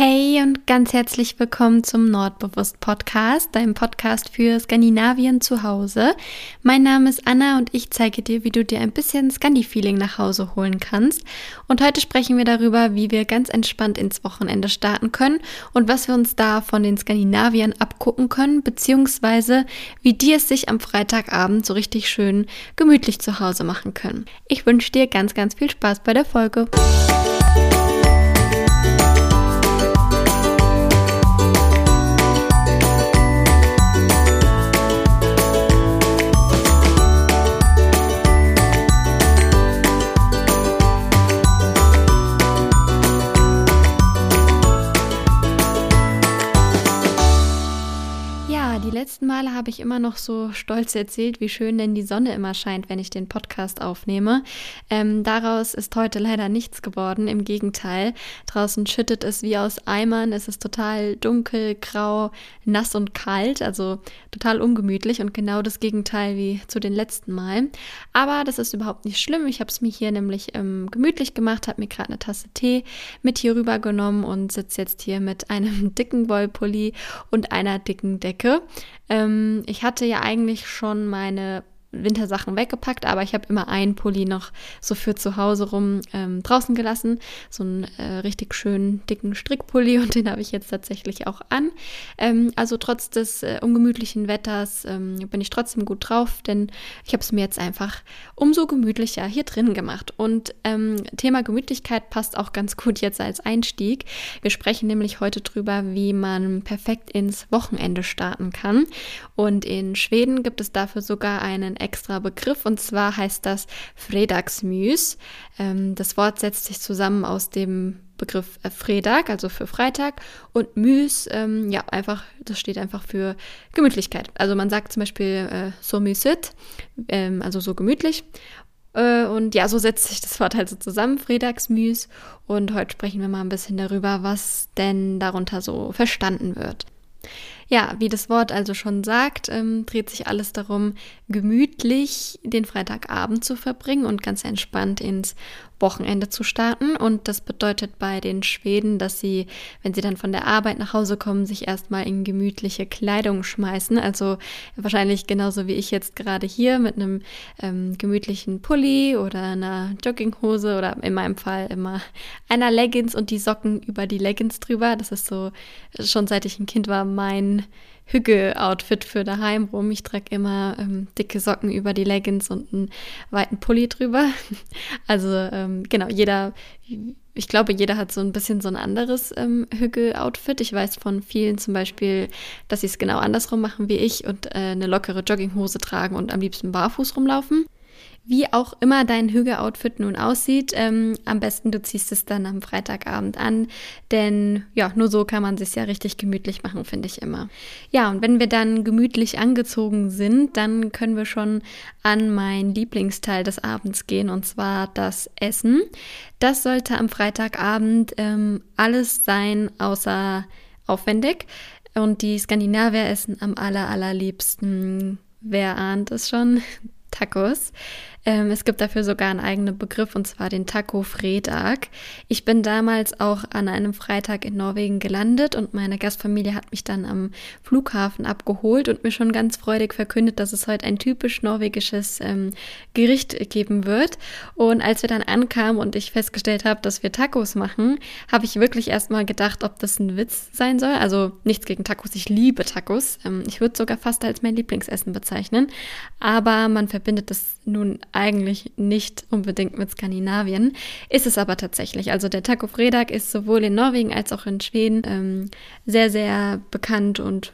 Hey und ganz herzlich willkommen zum Nordbewusst Podcast, deinem Podcast für Skandinavien zu Hause. Mein Name ist Anna und ich zeige dir, wie du dir ein bisschen Scandi-Feeling nach Hause holen kannst. Und heute sprechen wir darüber, wie wir ganz entspannt ins Wochenende starten können und was wir uns da von den Skandinaviern abgucken können, beziehungsweise wie die es sich am Freitagabend so richtig schön gemütlich zu Hause machen können. Ich wünsche dir ganz, ganz viel Spaß bei der Folge. Habe ich immer noch so stolz erzählt, wie schön denn die Sonne immer scheint, wenn ich den Podcast aufnehme. Ähm, daraus ist heute leider nichts geworden. Im Gegenteil, draußen schüttet es wie aus Eimern. Es ist total dunkel, grau, nass und kalt, also total ungemütlich und genau das Gegenteil wie zu den letzten Malen. Aber das ist überhaupt nicht schlimm. Ich habe es mir hier nämlich ähm, gemütlich gemacht, habe mir gerade eine Tasse Tee mit hier rüber genommen und sitze jetzt hier mit einem dicken Wollpulli und einer dicken Decke. Ähm, ich hatte ja eigentlich schon meine Wintersachen weggepackt, aber ich habe immer einen Pulli noch so für zu Hause rum ähm, draußen gelassen. So einen äh, richtig schönen dicken Strickpulli und den habe ich jetzt tatsächlich auch an. Ähm, also trotz des äh, ungemütlichen Wetters ähm, bin ich trotzdem gut drauf, denn ich habe es mir jetzt einfach umso gemütlicher hier drin gemacht. Und ähm, Thema Gemütlichkeit passt auch ganz gut jetzt als Einstieg. Wir sprechen nämlich heute drüber, wie man perfekt ins Wochenende starten kann. Und in Schweden gibt es dafür sogar einen extra Begriff und zwar heißt das Fredagsmys. Ähm, das Wort setzt sich zusammen aus dem Begriff äh, Fredag, also für Freitag, und Mys, ähm, ja, einfach, das steht einfach für Gemütlichkeit. Also man sagt zum Beispiel äh, so mysit, ähm, also so gemütlich. Äh, und ja, so setzt sich das Wort halt so zusammen, Fredagsmys. Und heute sprechen wir mal ein bisschen darüber, was denn darunter so verstanden wird. Ja, wie das Wort also schon sagt, ähm, dreht sich alles darum, gemütlich den Freitagabend zu verbringen und ganz entspannt ins Wochenende zu starten. Und das bedeutet bei den Schweden, dass sie, wenn sie dann von der Arbeit nach Hause kommen, sich erstmal in gemütliche Kleidung schmeißen. Also wahrscheinlich genauso wie ich jetzt gerade hier mit einem ähm, gemütlichen Pulli oder einer Jogginghose oder in meinem Fall immer einer Leggings und die Socken über die Leggings drüber. Das ist so schon seit ich ein Kind war mein Hügge-Outfit für daheim rum. Ich trage immer ähm, dicke Socken über die Leggings und einen weiten Pulli drüber. Also ähm, genau, jeder, ich glaube, jeder hat so ein bisschen so ein anderes ähm, Hügge-Outfit. Ich weiß von vielen zum Beispiel, dass sie es genau andersrum machen wie ich und äh, eine lockere Jogginghose tragen und am liebsten barfuß rumlaufen. Wie auch immer dein Hüge-Outfit nun aussieht, ähm, am besten du ziehst es dann am Freitagabend an, denn ja, nur so kann man sich ja richtig gemütlich machen, finde ich immer. Ja, und wenn wir dann gemütlich angezogen sind, dann können wir schon an mein Lieblingsteil des Abends gehen, und zwar das Essen. Das sollte am Freitagabend ähm, alles sein, außer aufwendig. Und die Skandinavier essen am aller, allerliebsten, wer ahnt es schon, Tacos. Ähm, es gibt dafür sogar einen eigenen Begriff und zwar den Taco Fredag. Ich bin damals auch an einem Freitag in Norwegen gelandet und meine Gastfamilie hat mich dann am Flughafen abgeholt und mir schon ganz freudig verkündet, dass es heute ein typisch norwegisches ähm, Gericht geben wird. Und als wir dann ankamen und ich festgestellt habe, dass wir Tacos machen, habe ich wirklich erstmal gedacht, ob das ein Witz sein soll. Also nichts gegen Tacos, ich liebe Tacos. Ähm, ich würde sogar fast als mein Lieblingsessen bezeichnen. Aber man verbindet das nun eigentlich nicht unbedingt mit Skandinavien, ist es aber tatsächlich. Also der Taco Fredag ist sowohl in Norwegen als auch in Schweden ähm, sehr, sehr bekannt und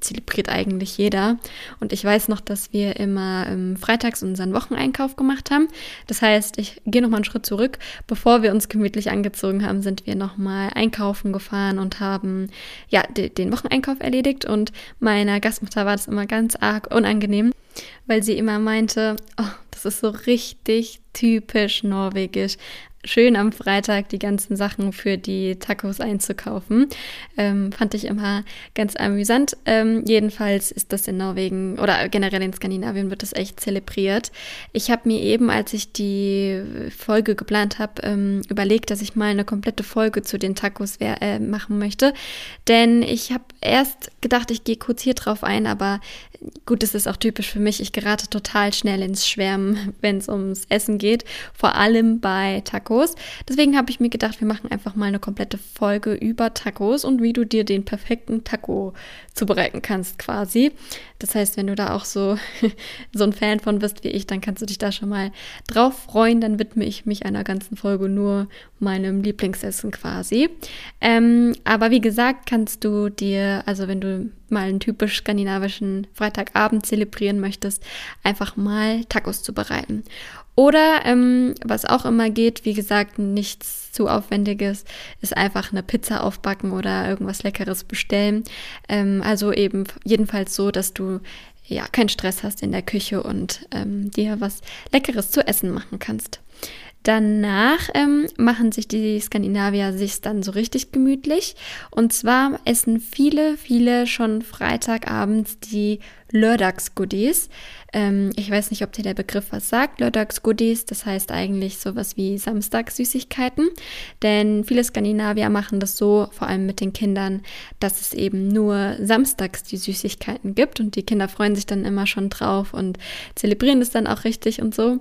zelebriert eigentlich jeder. Und ich weiß noch, dass wir immer ähm, freitags unseren Wocheneinkauf gemacht haben. Das heißt, ich gehe nochmal einen Schritt zurück. Bevor wir uns gemütlich angezogen haben, sind wir nochmal einkaufen gefahren und haben ja den Wocheneinkauf erledigt. Und meiner Gastmutter war das immer ganz arg unangenehm, weil sie immer meinte, oh, das ist so richtig typisch norwegisch. Schön am Freitag die ganzen Sachen für die Tacos einzukaufen. Ähm, fand ich immer ganz amüsant. Ähm, jedenfalls ist das in Norwegen oder generell in Skandinavien wird das echt zelebriert. Ich habe mir eben, als ich die Folge geplant habe, ähm, überlegt, dass ich mal eine komplette Folge zu den Tacos äh, machen möchte. Denn ich habe erst gedacht, ich gehe kurz hier drauf ein, aber gut, es ist auch typisch für mich. Ich gerate total schnell ins Schwärmen, wenn es ums Essen geht, vor allem bei Tacos. Deswegen habe ich mir gedacht, wir machen einfach mal eine komplette Folge über Tacos und wie du dir den perfekten Taco zubereiten kannst, quasi. Das heißt, wenn du da auch so, so ein Fan von bist wie ich, dann kannst du dich da schon mal drauf freuen. Dann widme ich mich einer ganzen Folge nur meinem Lieblingsessen quasi. Ähm, aber wie gesagt, kannst du dir, also wenn du mal einen typisch skandinavischen Freitagabend zelebrieren möchtest, einfach mal Tacos zubereiten. Oder ähm, was auch immer geht, wie gesagt, nichts zu aufwendiges, ist einfach eine Pizza aufbacken oder irgendwas Leckeres bestellen. Ähm, also eben jedenfalls so, dass du ja keinen Stress hast in der Küche und ähm, dir was Leckeres zu essen machen kannst. Danach ähm, machen sich die Skandinavier sich dann so richtig gemütlich. Und zwar essen viele, viele schon Freitagabends die Lördagsgoodies. Ähm, ich weiß nicht, ob dir der Begriff was sagt. Lördagsgoodies, das heißt eigentlich sowas wie Samstagssüßigkeiten. Denn viele Skandinavier machen das so, vor allem mit den Kindern, dass es eben nur samstags die Süßigkeiten gibt und die Kinder freuen sich dann immer schon drauf und zelebrieren das dann auch richtig und so.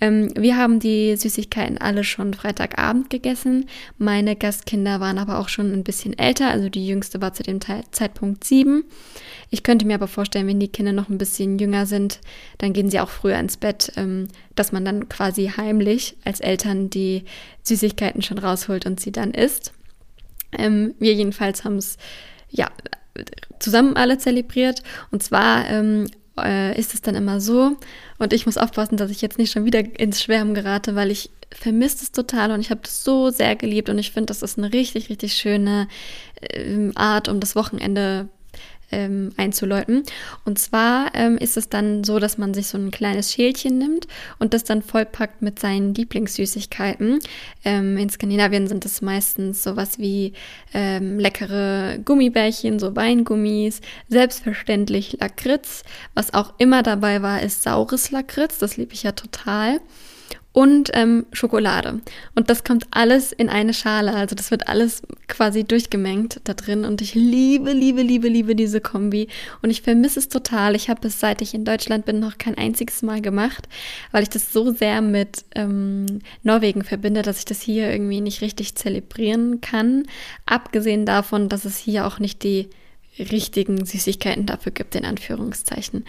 Ähm, wir haben die Süßigkeiten alle schon Freitagabend gegessen. Meine Gastkinder waren aber auch schon ein bisschen älter, also die jüngste war zu dem Zeitpunkt sieben. Ich könnte mir aber vorstellen, wenn die Kinder noch ein bisschen jünger sind, dann gehen sie auch früher ins Bett, ähm, dass man dann quasi heimlich als Eltern die Süßigkeiten schon rausholt und sie dann isst. Ähm, wir jedenfalls haben es ja zusammen alle zelebriert. Und zwar ähm, äh, ist es dann immer so, und ich muss aufpassen, dass ich jetzt nicht schon wieder ins Schwärmen gerate, weil ich vermisse es total und ich habe das so sehr geliebt und ich finde, das ist eine richtig, richtig schöne äh, Art, um das Wochenende ähm, einzuläuten. Und zwar ähm, ist es dann so, dass man sich so ein kleines Schälchen nimmt und das dann vollpackt mit seinen Lieblingssüßigkeiten. Ähm, in Skandinavien sind es meistens sowas wie ähm, leckere Gummibärchen, so Weingummis, selbstverständlich Lakritz. Was auch immer dabei war, ist saures Lakritz. Das liebe ich ja total und ähm, Schokolade. Und das kommt alles in eine Schale. Also das wird alles quasi durchgemengt da drin. Und ich liebe, liebe, liebe, liebe diese Kombi. Und ich vermisse es total. Ich habe es, seit ich in Deutschland bin, noch kein einziges Mal gemacht, weil ich das so sehr mit ähm, Norwegen verbinde, dass ich das hier irgendwie nicht richtig zelebrieren kann. Abgesehen davon, dass es hier auch nicht die richtigen Süßigkeiten dafür gibt, in Anführungszeichen.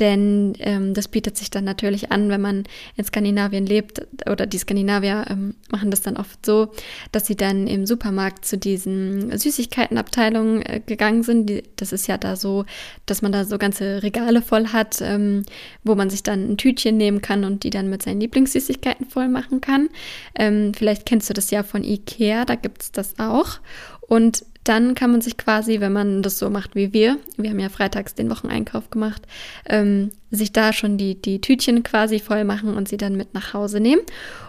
Denn ähm, das bietet sich dann natürlich an, wenn man in Skandinavien lebt oder die Skandinavier ähm, machen das dann oft so, dass sie dann im Supermarkt zu diesen Süßigkeitenabteilungen äh, gegangen sind. Die, das ist ja da so, dass man da so ganze Regale voll hat, ähm, wo man sich dann ein Tütchen nehmen kann und die dann mit seinen Lieblingssüßigkeiten voll machen kann. Ähm, vielleicht kennst du das ja von Ikea, da gibt es das auch. Und dann kann man sich quasi, wenn man das so macht wie wir, wir haben ja freitags den Wocheneinkauf gemacht, ähm, sich da schon die, die Tütchen quasi voll machen und sie dann mit nach Hause nehmen.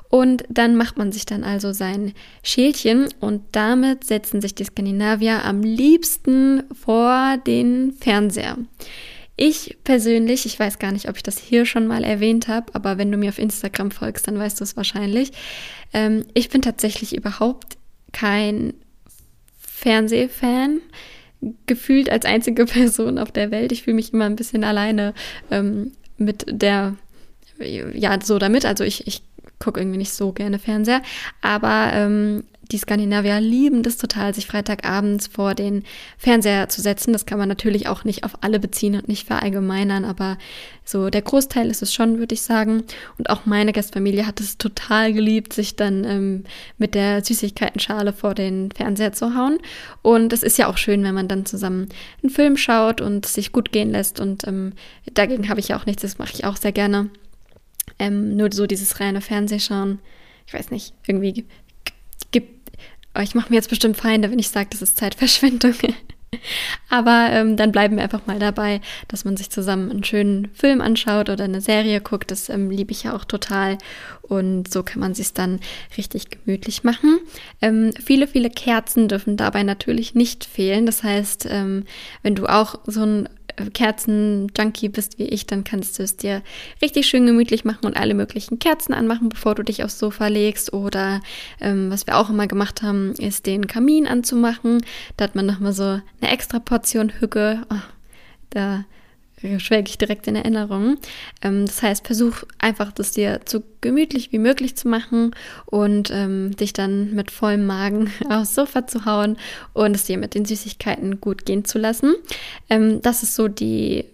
Und dann macht man sich dann also sein Schälchen und damit setzen sich die Skandinavier am liebsten vor den Fernseher. Ich persönlich, ich weiß gar nicht, ob ich das hier schon mal erwähnt habe, aber wenn du mir auf Instagram folgst, dann weißt du es wahrscheinlich. Ähm, ich bin tatsächlich überhaupt kein Fernsehfan gefühlt als einzige Person auf der Welt. Ich fühle mich immer ein bisschen alleine ähm, mit der, ja, so damit. Also ich, ich gucke irgendwie nicht so gerne Fernseher. Aber ähm, die Skandinavier lieben das total, sich Freitagabends vor den Fernseher zu setzen. Das kann man natürlich auch nicht auf alle beziehen und nicht verallgemeinern, aber so der Großteil ist es schon, würde ich sagen. Und auch meine Gastfamilie hat es total geliebt, sich dann ähm, mit der Süßigkeitenschale vor den Fernseher zu hauen. Und es ist ja auch schön, wenn man dann zusammen einen Film schaut und sich gut gehen lässt. Und ähm, dagegen habe ich ja auch nichts, das mache ich auch sehr gerne. Ähm, nur so dieses reine Fernsehschauen, ich weiß nicht, irgendwie gibt, ich mache mir jetzt bestimmt Feinde, wenn ich sage, das ist Zeitverschwendung. Aber ähm, dann bleiben wir einfach mal dabei, dass man sich zusammen einen schönen Film anschaut oder eine Serie guckt. Das ähm, liebe ich ja auch total. Und so kann man sich dann richtig gemütlich machen. Ähm, viele, viele Kerzen dürfen dabei natürlich nicht fehlen. Das heißt, ähm, wenn du auch so ein Kerzen-Junkie bist wie ich, dann kannst du es dir richtig schön gemütlich machen und alle möglichen Kerzen anmachen, bevor du dich aufs Sofa legst. Oder ähm, was wir auch immer gemacht haben, ist den Kamin anzumachen. Da hat man nochmal so eine extra Portion Hücke. Oh, da schwelge ich direkt in Erinnerung. Ähm, das heißt, versuch einfach, das dir so gemütlich wie möglich zu machen und ähm, dich dann mit vollem Magen aufs Sofa zu hauen und es dir mit den Süßigkeiten gut gehen zu lassen. Ähm, das ist so die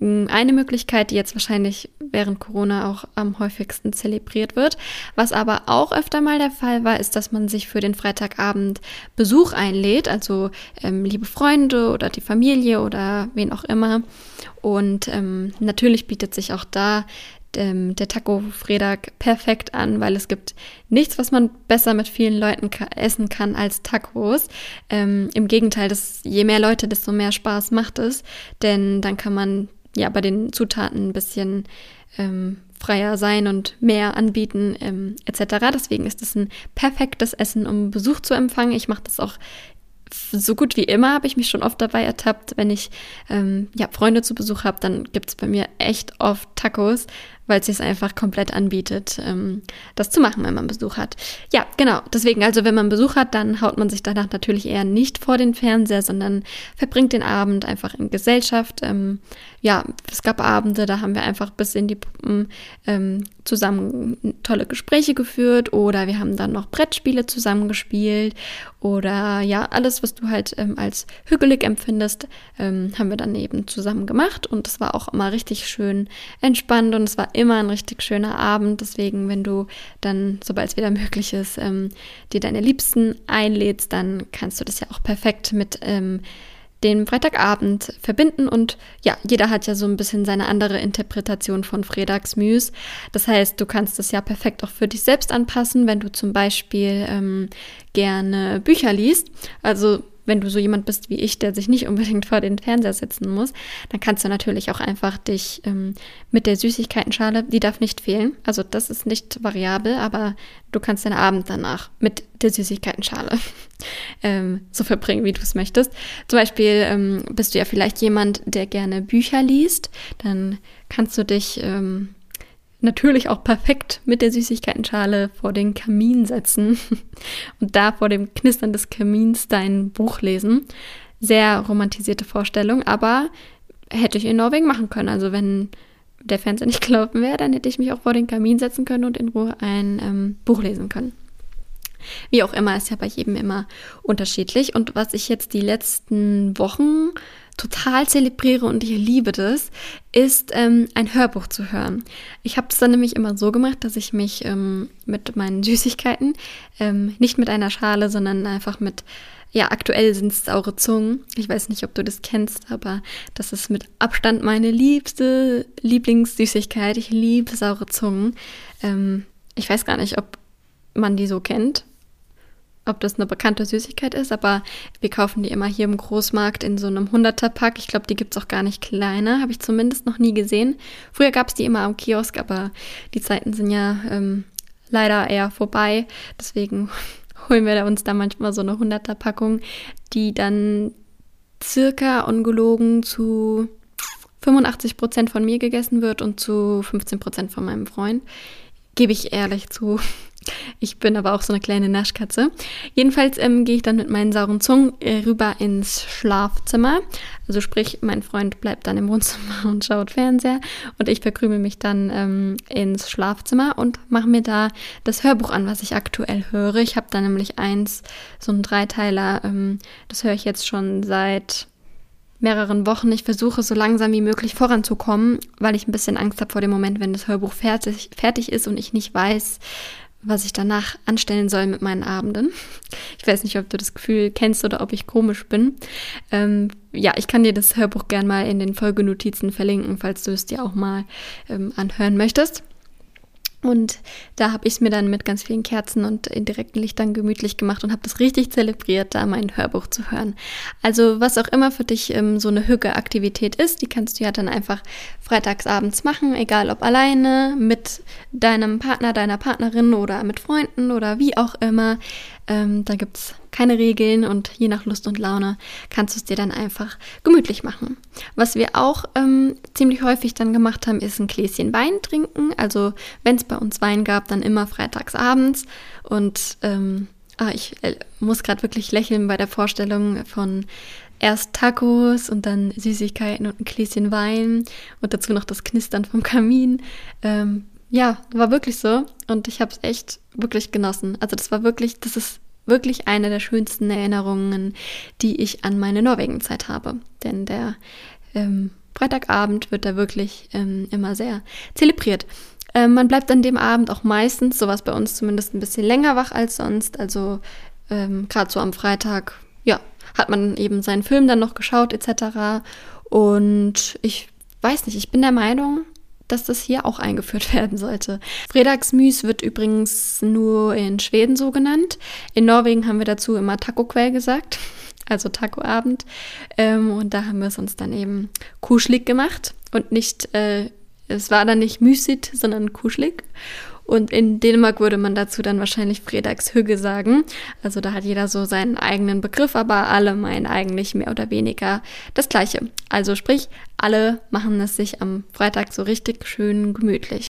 eine Möglichkeit, die jetzt wahrscheinlich während Corona auch am häufigsten zelebriert wird. Was aber auch öfter mal der Fall war, ist, dass man sich für den Freitagabend Besuch einlädt, also ähm, liebe Freunde oder die Familie oder wen auch immer. Und ähm, natürlich bietet sich auch da ähm, der Taco Fredag perfekt an, weil es gibt nichts, was man besser mit vielen Leuten ka essen kann als Tacos. Ähm, Im Gegenteil, das, je mehr Leute, desto mehr Spaß macht es, denn dann kann man ja bei den Zutaten ein bisschen ähm, freier sein und mehr anbieten ähm, etc. Deswegen ist es ein perfektes Essen, um Besuch zu empfangen. Ich mache das auch so gut wie immer, habe ich mich schon oft dabei ertappt, wenn ich ähm, ja, Freunde zu Besuch habe, dann gibt es bei mir echt oft Tacos, weil es sich einfach komplett anbietet, ähm, das zu machen, wenn man Besuch hat. Ja, genau. Deswegen, also wenn man Besuch hat, dann haut man sich danach natürlich eher nicht vor den Fernseher, sondern verbringt den Abend einfach in Gesellschaft. Ähm, ja, es gab Abende, da haben wir einfach bis in die Puppen ähm, zusammen tolle Gespräche geführt oder wir haben dann noch Brettspiele zusammen gespielt oder ja, alles, was du halt ähm, als hügelig empfindest, ähm, haben wir dann eben zusammen gemacht und es war auch immer richtig schön entspannt und es war immer ein richtig schöner Abend. Deswegen, wenn du dann, sobald es wieder möglich ist, ähm, dir deine Liebsten einlädst, dann kannst du das ja auch perfekt mit ähm, den Freitagabend verbinden und ja, jeder hat ja so ein bisschen seine andere Interpretation von Fredagsmüs. Das heißt, du kannst es ja perfekt auch für dich selbst anpassen, wenn du zum Beispiel ähm, gerne Bücher liest. Also wenn du so jemand bist wie ich, der sich nicht unbedingt vor den Fernseher setzen muss, dann kannst du natürlich auch einfach dich ähm, mit der Süßigkeitenschale, die darf nicht fehlen. Also das ist nicht variabel, aber du kannst deinen Abend danach mit der Süßigkeitenschale ähm, so verbringen, wie du es möchtest. Zum Beispiel ähm, bist du ja vielleicht jemand, der gerne Bücher liest, dann kannst du dich ähm, natürlich auch perfekt mit der Süßigkeitenschale vor den Kamin setzen und da vor dem Knistern des Kamins dein Buch lesen. Sehr romantisierte Vorstellung, aber hätte ich in Norwegen machen können. Also wenn der Fernseher nicht gelaufen wäre, dann hätte ich mich auch vor den Kamin setzen können und in Ruhe ein ähm, Buch lesen können. Wie auch immer, ist ja bei jedem immer unterschiedlich. Und was ich jetzt die letzten Wochen total zelebriere und ich liebe das, ist ähm, ein Hörbuch zu hören. Ich habe es dann nämlich immer so gemacht, dass ich mich ähm, mit meinen Süßigkeiten, ähm, nicht mit einer Schale, sondern einfach mit, ja, aktuell sind es saure Zungen. Ich weiß nicht, ob du das kennst, aber das ist mit Abstand meine liebste Lieblingssüßigkeit. Ich liebe saure Zungen. Ähm, ich weiß gar nicht, ob man die so kennt ob das eine bekannte Süßigkeit ist, aber wir kaufen die immer hier im Großmarkt in so einem 100er-Pack. Ich glaube, die gibt es auch gar nicht kleiner, habe ich zumindest noch nie gesehen. Früher gab es die immer am Kiosk, aber die Zeiten sind ja ähm, leider eher vorbei. Deswegen holen wir uns da manchmal so eine 100er-Packung, die dann circa ungelogen zu 85 Prozent von mir gegessen wird und zu 15 Prozent von meinem Freund. Gebe ich ehrlich zu. Ich bin aber auch so eine kleine Naschkatze. Jedenfalls ähm, gehe ich dann mit meinen sauren Zungen äh, rüber ins Schlafzimmer. Also sprich, mein Freund bleibt dann im Wohnzimmer und schaut Fernseher und ich verkrümel mich dann ähm, ins Schlafzimmer und mache mir da das Hörbuch an, was ich aktuell höre. Ich habe da nämlich eins, so ein Dreiteiler, ähm, das höre ich jetzt schon seit mehreren Wochen. Ich versuche so langsam wie möglich voranzukommen, weil ich ein bisschen Angst habe vor dem Moment, wenn das Hörbuch fertig, fertig ist und ich nicht weiß, was ich danach anstellen soll mit meinen Abenden. Ich weiß nicht, ob du das Gefühl kennst oder ob ich komisch bin. Ähm, ja, ich kann dir das Hörbuch gern mal in den Folgenotizen verlinken, falls du es dir auch mal ähm, anhören möchtest. Und da habe ich es mir dann mit ganz vielen Kerzen und indirekten Lichtern gemütlich gemacht und habe das richtig zelebriert, da mein Hörbuch zu hören. Also was auch immer für dich ähm, so eine Hüge-Aktivität ist, die kannst du ja dann einfach freitagsabends machen, egal ob alleine, mit deinem Partner, deiner Partnerin oder mit Freunden oder wie auch immer. Ähm, da gibt es keine Regeln und je nach Lust und Laune kannst du es dir dann einfach gemütlich machen. Was wir auch ähm, ziemlich häufig dann gemacht haben, ist ein Gläschen Wein trinken. Also wenn es bei uns Wein gab, dann immer freitags abends. Und ähm, ah, ich äh, muss gerade wirklich lächeln bei der Vorstellung von erst Tacos und dann Süßigkeiten und ein Gläschen Wein und dazu noch das Knistern vom Kamin. Ähm, ja, war wirklich so und ich habe es echt wirklich genossen. Also das war wirklich, das ist wirklich eine der schönsten Erinnerungen, die ich an meine Norwegen-Zeit habe. Denn der ähm, Freitagabend wird da wirklich ähm, immer sehr zelebriert. Ähm, man bleibt an dem Abend auch meistens, sowas bei uns zumindest, ein bisschen länger wach als sonst. Also ähm, gerade so am Freitag, ja, hat man eben seinen Film dann noch geschaut etc. Und ich weiß nicht, ich bin der Meinung, dass das hier auch eingeführt werden sollte. Fredagsmüs wird übrigens nur in Schweden so genannt. In Norwegen haben wir dazu immer Taco-Quell gesagt, also Taco-Abend. Ähm, und da haben wir es uns dann eben kuschelig gemacht und nicht, äh, es war dann nicht Müsit, sondern kuschelig. Und in Dänemark würde man dazu dann wahrscheinlich Fredagshügge sagen. Also da hat jeder so seinen eigenen Begriff, aber alle meinen eigentlich mehr oder weniger das Gleiche. Also sprich, alle machen es sich am Freitag so richtig schön gemütlich.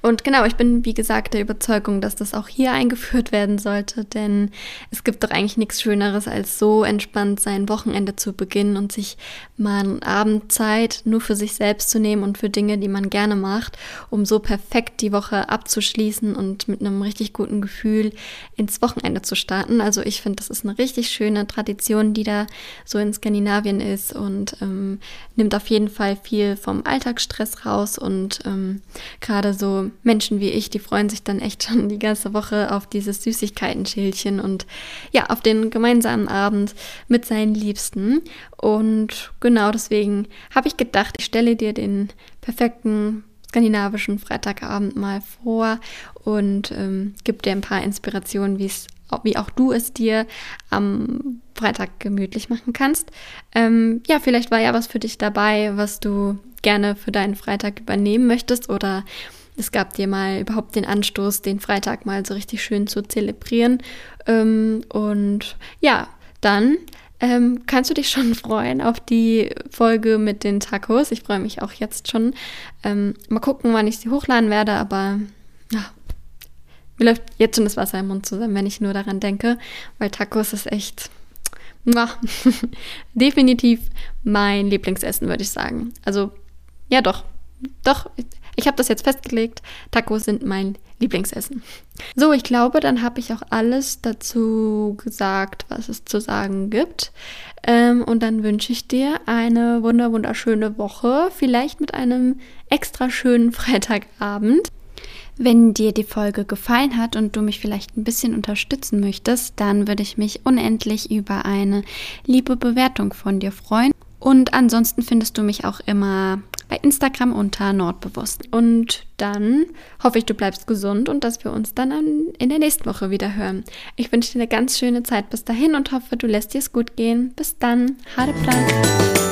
Und genau, ich bin wie gesagt der Überzeugung, dass das auch hier eingeführt werden sollte, denn es gibt doch eigentlich nichts Schöneres, als so entspannt sein Wochenende zu beginnen und sich mal eine Abendzeit nur für sich selbst zu nehmen und für Dinge, die man gerne macht, um so perfekt die Woche abzuschließen und mit einem richtig guten Gefühl ins Wochenende zu starten. Also ich finde, das ist eine richtig schöne Tradition, die da so in Skandinavien ist und ähm, nimmt auf jeden Fall viel vom Alltagsstress raus und ähm, gerade so Menschen wie ich, die freuen sich dann echt schon die ganze Woche auf dieses Süßigkeiten-Schälchen und ja, auf den gemeinsamen Abend mit seinen Liebsten. Und genau deswegen habe ich gedacht, ich stelle dir den perfekten skandinavischen Freitagabend mal vor und ähm, gebe dir ein paar Inspirationen, wie es wie auch du es dir am Freitag gemütlich machen kannst. Ähm, ja, vielleicht war ja was für dich dabei, was du gerne für deinen Freitag übernehmen möchtest oder es gab dir mal überhaupt den Anstoß, den Freitag mal so richtig schön zu zelebrieren. Ähm, und ja, dann ähm, kannst du dich schon freuen auf die Folge mit den Tacos. Ich freue mich auch jetzt schon. Ähm, mal gucken, wann ich sie hochladen werde, aber ja, mir läuft jetzt schon das Wasser im Mund zusammen, wenn ich nur daran denke, weil Tacos ist echt definitiv mein Lieblingsessen, würde ich sagen. Also ja, doch, doch. Ich habe das jetzt festgelegt. Tacos sind mein Lieblingsessen. So, ich glaube, dann habe ich auch alles dazu gesagt, was es zu sagen gibt. Ähm, und dann wünsche ich dir eine wunder wunderschöne Woche, vielleicht mit einem extra schönen Freitagabend. Wenn dir die Folge gefallen hat und du mich vielleicht ein bisschen unterstützen möchtest, dann würde ich mich unendlich über eine liebe Bewertung von dir freuen. Und ansonsten findest du mich auch immer bei Instagram unter Nordbewusst. Und dann hoffe ich, du bleibst gesund und dass wir uns dann in der nächsten Woche wieder hören. Ich wünsche dir eine ganz schöne Zeit bis dahin und hoffe, du lässt dir es gut gehen. Bis dann. Hade Plan.